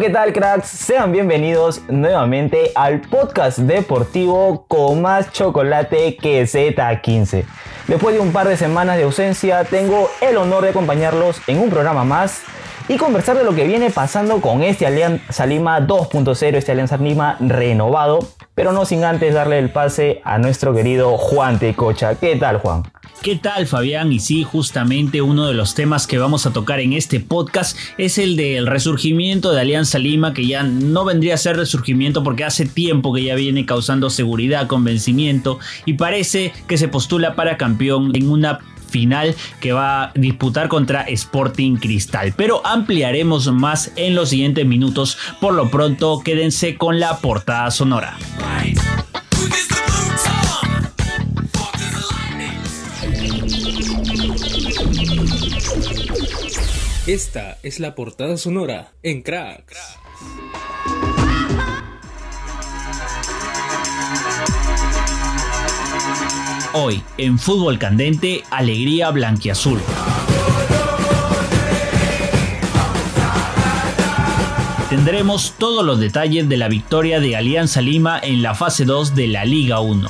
¿Qué tal cracks? Sean bienvenidos nuevamente al podcast deportivo con más chocolate que Z15. Después de un par de semanas de ausencia, tengo el honor de acompañarlos en un programa más y conversar de lo que viene pasando con este Alianza Lima 2.0, este Alianza Lima renovado, pero no sin antes darle el pase a nuestro querido Juan Tecocha. ¿Qué tal, Juan? ¿Qué tal Fabián? Y sí, justamente uno de los temas que vamos a tocar en este podcast es el del resurgimiento de Alianza Lima, que ya no vendría a ser resurgimiento porque hace tiempo que ya viene causando seguridad, convencimiento y parece que se postula para campeón en una final que va a disputar contra Sporting Cristal. Pero ampliaremos más en los siguientes minutos. Por lo pronto, quédense con la portada sonora. Esta es la portada sonora en Cracks. Hoy, en Fútbol Candente, Alegría Blanquiazul. Tendremos todos los detalles de la victoria de Alianza Lima en la fase 2 de la Liga 1.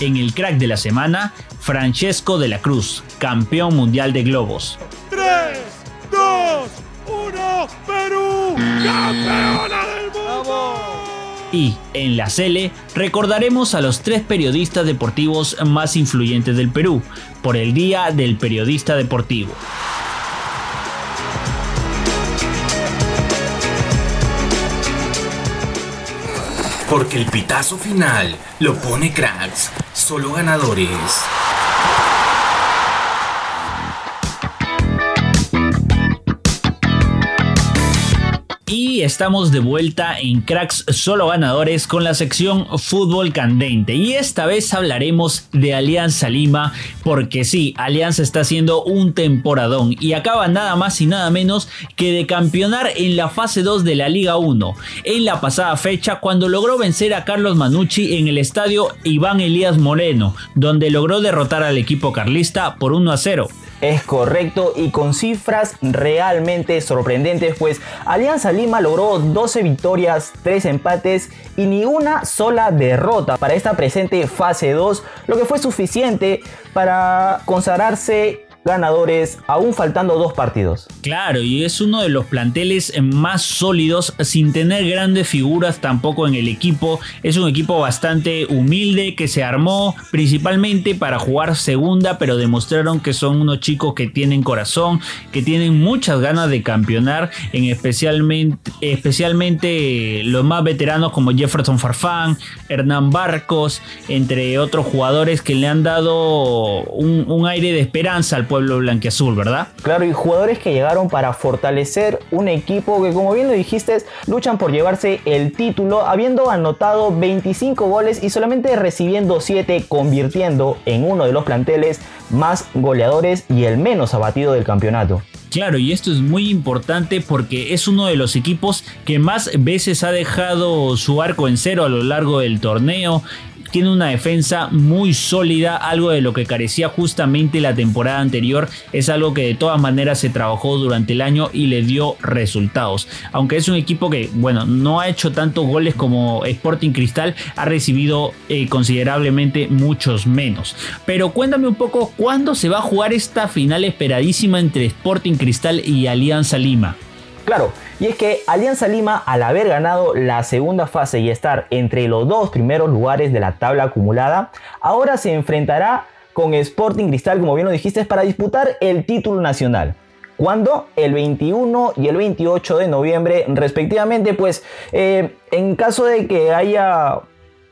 En el crack de la semana, Francesco de la Cruz, campeón mundial de globos. 3, 2, 1, Perú, mundo. Y en la Cele recordaremos a los tres periodistas deportivos más influyentes del Perú por el Día del Periodista Deportivo. Porque el pitazo final lo pone cracks, solo ganadores. Y estamos de vuelta en Cracks Solo Ganadores con la sección Fútbol Candente. Y esta vez hablaremos de Alianza Lima, porque sí, Alianza está haciendo un temporadón y acaba nada más y nada menos que de campeonar en la fase 2 de la Liga 1. En la pasada fecha, cuando logró vencer a Carlos Manucci en el estadio Iván Elías Moreno, donde logró derrotar al equipo carlista por 1 a 0. Es correcto y con cifras realmente sorprendentes, pues Alianza Lima logró 12 victorias, 3 empates y ni una sola derrota para esta presente fase 2, lo que fue suficiente para consagrarse ganadores, aún faltando dos partidos. Claro, y es uno de los planteles más sólidos, sin tener grandes figuras tampoco en el equipo. Es un equipo bastante humilde que se armó principalmente para jugar segunda, pero demostraron que son unos chicos que tienen corazón, que tienen muchas ganas de campeonar, en especialmente, especialmente los más veteranos como Jefferson Farfán, Hernán Barcos, entre otros jugadores que le han dado un, aire de esperanza al pueblo blanquiazul, ¿verdad? Claro, y jugadores que llegaron para fortalecer un equipo que, como bien lo dijiste, luchan por llevarse el título, habiendo anotado 25 goles y solamente recibiendo 7, convirtiendo en uno de los planteles más goleadores y el menos abatido del campeonato. Claro, y esto es muy importante porque es uno de los equipos que más veces ha dejado su arco en cero a lo largo del torneo tiene una defensa muy sólida, algo de lo que carecía justamente la temporada anterior, es algo que de todas maneras se trabajó durante el año y le dio resultados. Aunque es un equipo que, bueno, no ha hecho tantos goles como Sporting Cristal, ha recibido eh, considerablemente muchos menos. Pero cuéntame un poco cuándo se va a jugar esta final esperadísima entre Sporting Cristal y Alianza Lima. Claro, y es que Alianza Lima, al haber ganado la segunda fase y estar entre los dos primeros lugares de la tabla acumulada, ahora se enfrentará con Sporting Cristal, como bien lo dijiste, para disputar el título nacional. ¿Cuándo? El 21 y el 28 de noviembre respectivamente, pues eh, en caso de que haya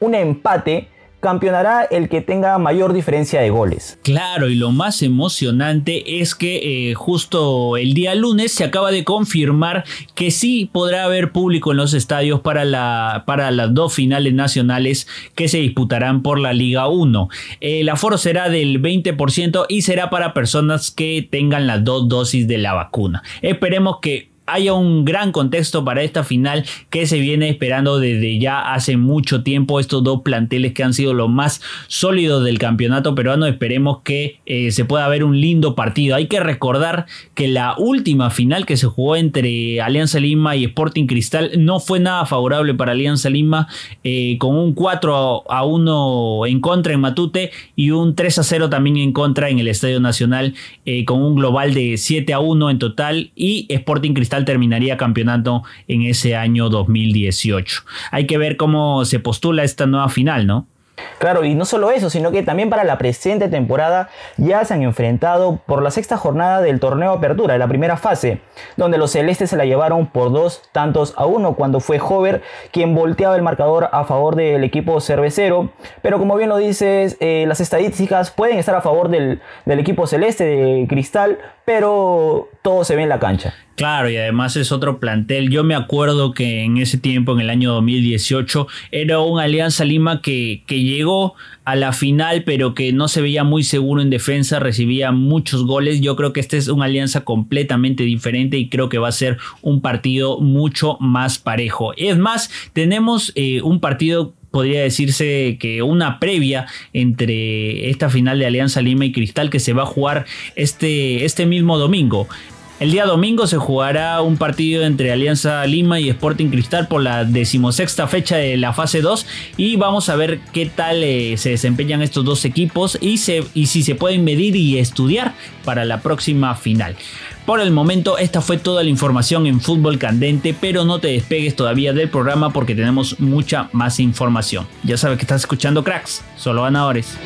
un empate, campeonará el que tenga mayor diferencia de goles. Claro, y lo más emocionante es que eh, justo el día lunes se acaba de confirmar que sí podrá haber público en los estadios para, la, para las dos finales nacionales que se disputarán por la Liga 1. El aforo será del 20% y será para personas que tengan las dos dosis de la vacuna. Esperemos que haya un gran contexto para esta final que se viene esperando desde ya hace mucho tiempo. Estos dos planteles que han sido los más sólidos del campeonato peruano. Esperemos que eh, se pueda ver un lindo partido. Hay que recordar que la última final que se jugó entre Alianza Lima y Sporting Cristal no fue nada favorable para Alianza Lima, eh, con un 4 a 1 en contra en Matute y un 3 a 0 también en contra en el Estadio Nacional, eh, con un global de 7 a 1 en total y Sporting Cristal terminaría campeonato en ese año 2018. Hay que ver cómo se postula esta nueva final, ¿no? Claro, y no solo eso, sino que también para la presente temporada ya se han enfrentado por la sexta jornada del torneo Apertura, de la primera fase, donde los celestes se la llevaron por dos tantos a uno cuando fue Hover quien volteaba el marcador a favor del equipo cervecero. Pero como bien lo dices, eh, las estadísticas pueden estar a favor del, del equipo celeste de Cristal, pero todo se ve en la cancha. Claro, y además es otro plantel. Yo me acuerdo que en ese tiempo, en el año 2018, era un Alianza Lima que, que, llegó a la final, pero que no se veía muy seguro en defensa, recibía muchos goles. Yo creo que esta es una alianza completamente diferente y creo que va a ser un partido mucho más parejo. Es más, tenemos eh, un partido podría decirse que una previa entre esta final de Alianza Lima y Cristal que se va a jugar este, este mismo domingo. El día domingo se jugará un partido entre Alianza Lima y Sporting Cristal por la decimosexta fecha de la fase 2 y vamos a ver qué tal eh, se desempeñan estos dos equipos y, y si se pueden medir y estudiar para la próxima final. Por el momento esta fue toda la información en Fútbol Candente, pero no te despegues todavía del programa porque tenemos mucha más información. Ya sabes que estás escuchando cracks, solo ganadores.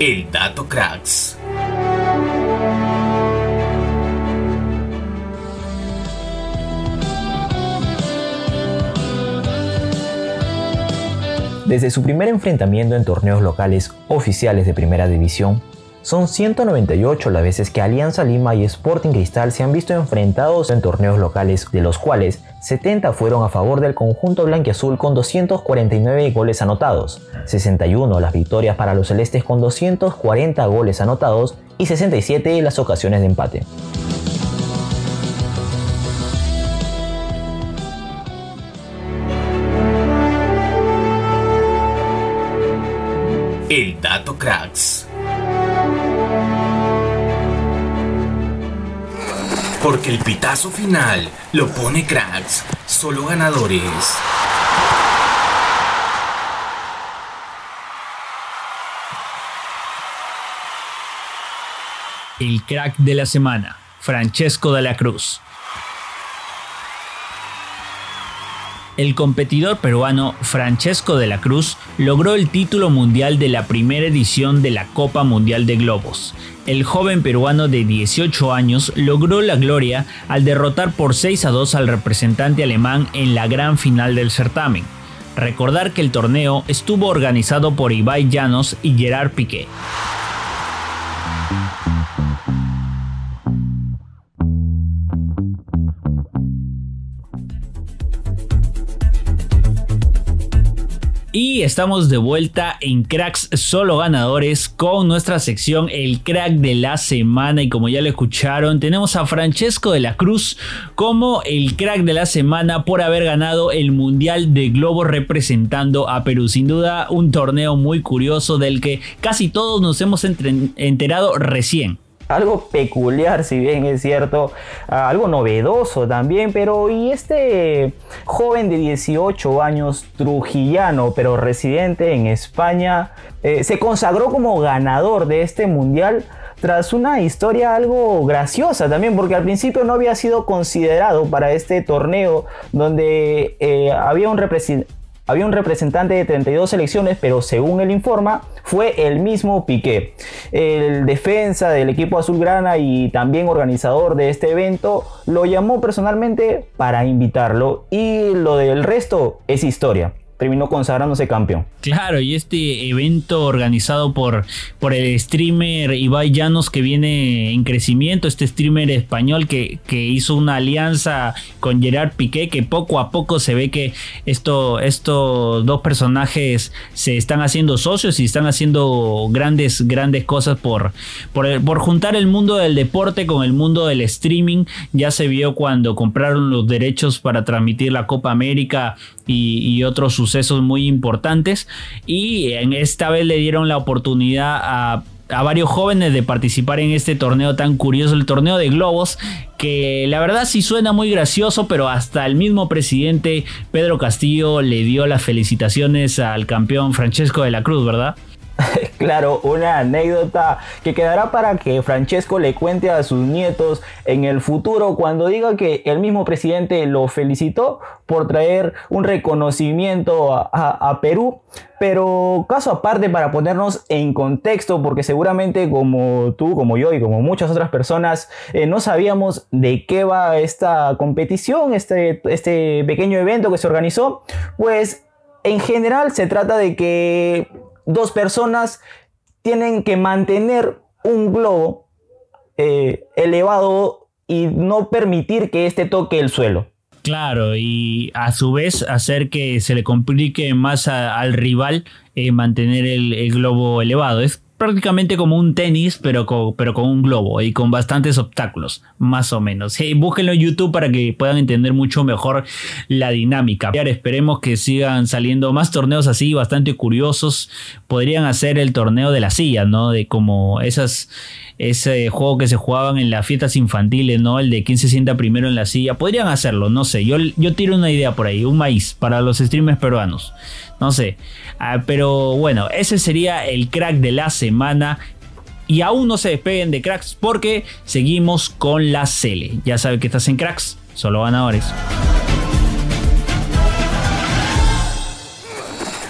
El Dato Cracks. Desde su primer enfrentamiento en torneos locales oficiales de Primera División, son 198 las veces que Alianza Lima y Sporting Cristal se han visto enfrentados en torneos locales, de los cuales 70 fueron a favor del conjunto blanquiazul con 249 goles anotados, 61 las victorias para los celestes con 240 goles anotados y 67 las ocasiones de empate. El Dato Cracks. Porque el pitazo final lo pone cracks, solo ganadores. El crack de la semana, Francesco de la Cruz. El competidor peruano Francesco de la Cruz logró el título mundial de la primera edición de la Copa Mundial de Globos. El joven peruano de 18 años logró la gloria al derrotar por 6 a 2 al representante alemán en la gran final del certamen. Recordar que el torneo estuvo organizado por Ibai Llanos y Gerard Piqué. Y estamos de vuelta en Cracks Solo Ganadores con nuestra sección El Crack de la Semana. Y como ya lo escucharon, tenemos a Francesco de la Cruz como el crack de la semana por haber ganado el Mundial de Globo representando a Perú. Sin duda, un torneo muy curioso del que casi todos nos hemos enterado recién algo peculiar, si bien es cierto, algo novedoso también, pero y este joven de 18 años, trujillano, pero residente en España, eh, se consagró como ganador de este mundial tras una historia algo graciosa también, porque al principio no había sido considerado para este torneo donde eh, había un representante había un representante de 32 selecciones, pero según él informa, fue el mismo Piqué. El defensa del equipo azulgrana y también organizador de este evento lo llamó personalmente para invitarlo y lo del resto es historia terminó consagrándose campeón. Claro, y este evento organizado por, por el streamer Ibai Llanos que viene en crecimiento, este streamer español que, que hizo una alianza con Gerard Piqué, que poco a poco se ve que esto, estos dos personajes se están haciendo socios y están haciendo grandes, grandes cosas por, por, por juntar el mundo del deporte con el mundo del streaming. Ya se vio cuando compraron los derechos para transmitir la Copa América y, otros sucesos muy importantes. Y en esta vez le dieron la oportunidad a a varios jóvenes de participar en este torneo tan curioso, el torneo de globos, que la verdad sí suena muy gracioso, pero hasta el mismo presidente Pedro Castillo le dio las felicitaciones al campeón Francesco de la Cruz, ¿verdad? claro, una anécdota que quedará para que Francesco le cuente a sus nietos en el futuro cuando diga que el mismo presidente lo felicitó por traer un reconocimiento a, Perú. Pero caso aparte para ponernos en contexto, porque seguramente como tú, como yo y como muchas otras personas, eh, no sabíamos de qué va esta competición, este, este pequeño evento que se organizó, pues en general se trata de que dos personas tienen que mantener un globo eh, elevado y no permitir que éste toque el suelo. Claro, y a su vez hacer que se le complique más al rival eh, mantener el, el, globo elevado. Es prácticamente como un tenis, pero con, pero con un globo y con bastantes obstáculos, más o menos. búsquenlo en YouTube para que puedan entender mucho mejor la dinámica. Esperemos que sigan saliendo más torneos así, bastante curiosos. Podrían hacer el torneo de la silla, ¿no? De como esas ese juego que se jugaban en las fiestas infantiles, ¿no? El de quién se sienta primero en la silla. Podrían hacerlo, no sé. Yo, yo tiro una idea por ahí, un maíz para los streamers peruanos. No sé. Ah, pero bueno, ese sería el crack de la semana. Y aún no se despeguen de cracks porque seguimos con la Cele. Ya saben que estás en cracks, solo ganadores.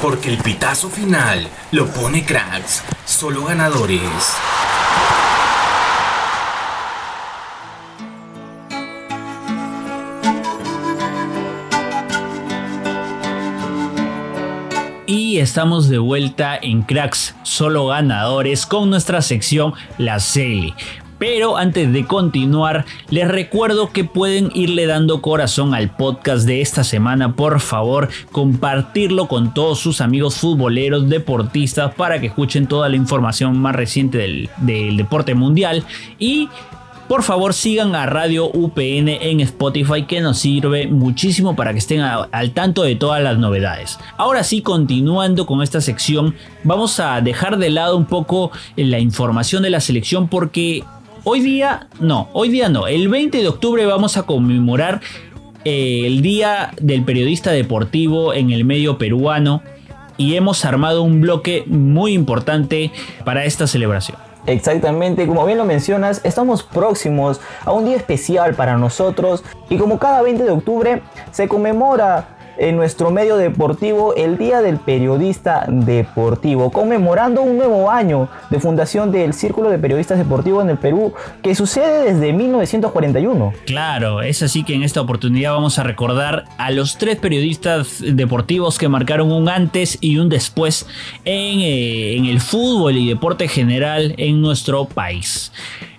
Porque el pitazo final lo pone cracks, solo ganadores. Estamos de vuelta en Cracks Solo Ganadores con nuestra sección La Cele. Pero antes de continuar, les recuerdo que pueden irle dando corazón al podcast de esta semana. Por favor, compartirlo con todos sus amigos futboleros, deportistas, para que escuchen toda la información más reciente del, del deporte mundial. Y por favor sigan a Radio UPN en Spotify que nos sirve muchísimo para que estén al tanto de todas las novedades. Ahora sí, continuando con esta sección, vamos a dejar de lado un poco la información de la selección porque hoy día, no, hoy día no, el 20 de octubre vamos a conmemorar eh, el Día del Periodista Deportivo en el medio peruano y hemos armado un bloque muy importante para esta celebración. Exactamente, como bien lo mencionas, estamos próximos a un día especial para nosotros y como cada 20 de octubre se conmemora en nuestro medio deportivo el Día del Periodista Deportivo, conmemorando un nuevo año de fundación del Círculo de Periodistas Deportivos en el Perú, que sucede desde 1941. Claro, es así que en esta oportunidad vamos a recordar a los tres periodistas deportivos que marcaron un antes y un después en, eh, en el fútbol y deporte general en nuestro país.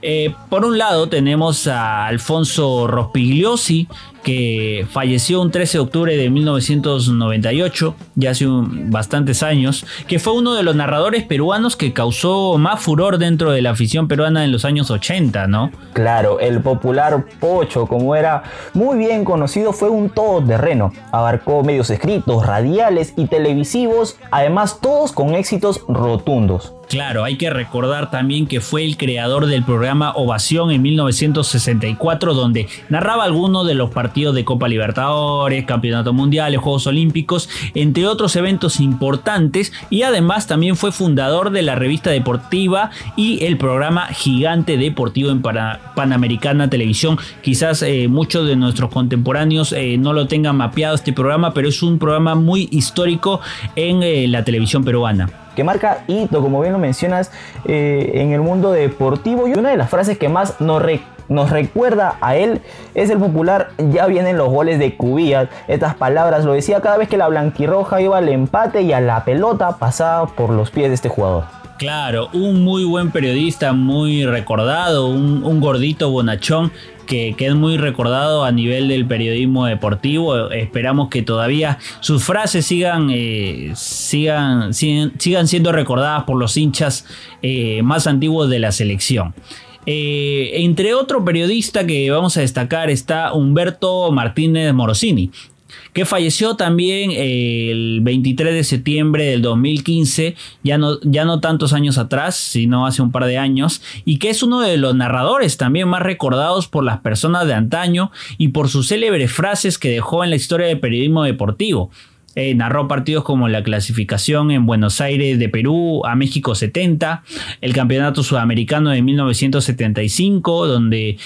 Eh, por un lado tenemos a Alfonso Rospigliosi, que falleció un 13 de octubre de 1998, ya hace bastantes años, que fue uno de los narradores peruanos que causó más furor dentro de la afición peruana en los años 80, ¿no? Claro, el popular Pocho, como era muy bien conocido, fue un todoterreno. Abarcó medios escritos, radiales y televisivos, además todos con éxitos rotundos. Claro, hay que recordar también que fue el creador del programa Ovación en 1964, donde narraba algunos de los partidos de Copa Libertadores, Campeonato Mundial, Juegos Olímpicos, entre otros eventos importantes, y además también fue fundador de la revista deportiva y el programa Gigante Deportivo en Panamericana Televisión. Quizás eh, muchos de nuestros contemporáneos eh, no lo tengan mapeado este programa, pero es un programa muy histórico en eh, la televisión peruana. Que marca hito, como bien lo mencionas, eh, en el mundo deportivo. Y una de las frases que más nos, recuerda a él es el popular ya vienen los goles de Cubillas. Estas palabras lo decía cada vez que la blanquirroja iba al empate y a la pelota pasaba por los pies de este jugador. Claro, un muy buen periodista, muy recordado, un, gordito bonachón que, es muy recordado a nivel del periodismo deportivo. Esperamos que todavía sus frases sigan, eh, sigan, sigan, siendo recordadas por los hinchas eh, más antiguos de la selección. Eh, entre otro periodista que vamos a destacar está Humberto Martínez Morosini, que falleció también el 23 de septiembre del 2015, ya no, ya no tantos años atrás, sino hace un par de años, y que es uno de los narradores también más recordados por las personas de antaño y por sus célebres frases que dejó en la historia del periodismo deportivo. Eh, narró partidos como la clasificación en Buenos Aires de Perú a México 70, el campeonato sudamericano de 1975, donde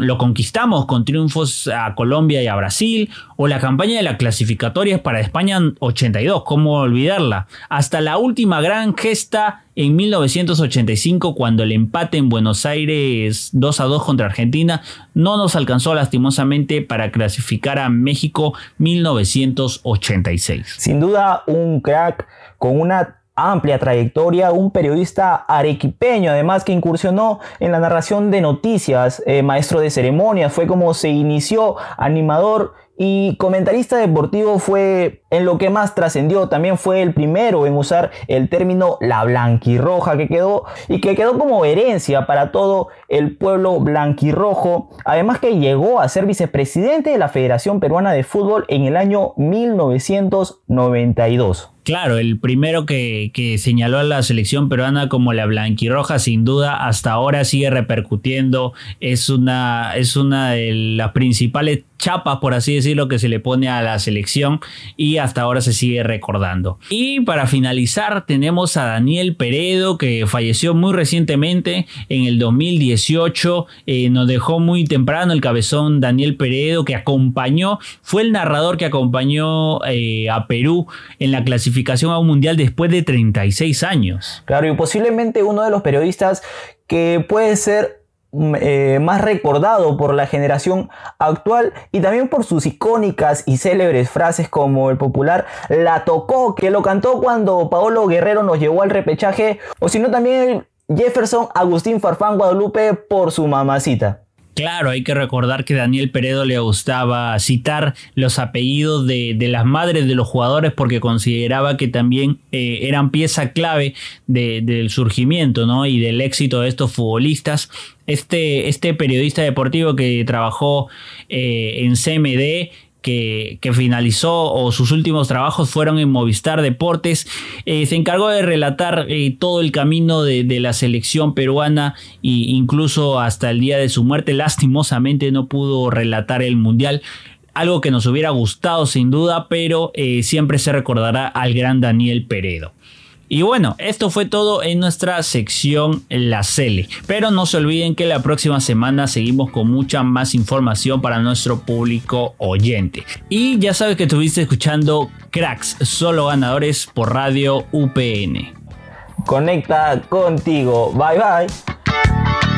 lo conquistamos con triunfos a Colombia y a Brasil, o la campaña de las clasificatorias para España 82, cómo olvidarla, hasta la última gran gesta en 1985 cuando el empate en Buenos Aires 2 a 2 contra Argentina no nos alcanzó lastimosamente para clasificar a México 1986. Sin duda un crack con una amplia trayectoria, un periodista arequipeño, además que incursionó en la narración de noticias, eh, maestro de ceremonias, fue como se inició, animador y comentarista deportivo fue en lo que más trascendió. También fue el primero en usar el término la blanquirroja que quedó y que quedó como herencia para todo el pueblo blanquirrojo. Además que llegó a ser vicepresidente de la Federación Peruana de Fútbol en el año 1992. Claro, el primero que, que, señaló a la selección peruana como la blanquirroja, sin duda, hasta ahora sigue repercutiendo. Es una, es una de las principales chapas, por así decirlo, que se le pone a la selección y hasta ahora se sigue recordando. Y para finalizar, tenemos a Daniel Peredo, que falleció muy recientemente en el 2018. Eh, nos dejó muy temprano el cabezón Daniel Peredo, que acompañó, fue el narrador que acompañó eh, a Perú en la clasificación a un mundial después de 36 años. Claro, y posiblemente uno de los periodistas que puede ser eh, más recordado por la generación actual y también por sus icónicas y célebres frases como el popular La tocó, que lo cantó cuando Paolo Guerrero nos llevó al repechaje, o si no también Jefferson Agustín Farfán Guadalupe por su mamacita. Claro, hay que recordar que Daniel Peredo le gustaba citar los apellidos de, las madres de los jugadores porque consideraba que también eh, eran pieza clave del surgimiento ¿no? y del éxito de estos futbolistas. Este, este periodista deportivo que trabajó eh, en CMD que, finalizó o sus últimos trabajos fueron en Movistar Deportes. Eh, se encargó de relatar eh, todo el camino de, la selección peruana e incluso hasta el día de su muerte. Lastimosamente no pudo relatar el Mundial. Algo que nos hubiera gustado sin duda, pero eh, siempre se recordará al gran Daniel Peredo. Y bueno, esto fue todo en nuestra sección La Cele. Pero no se olviden que la próxima semana seguimos con mucha más información para nuestro público oyente. Y ya sabes que estuviste escuchando Cracks, solo ganadores por Radio UPN. Conecta contigo. Bye bye.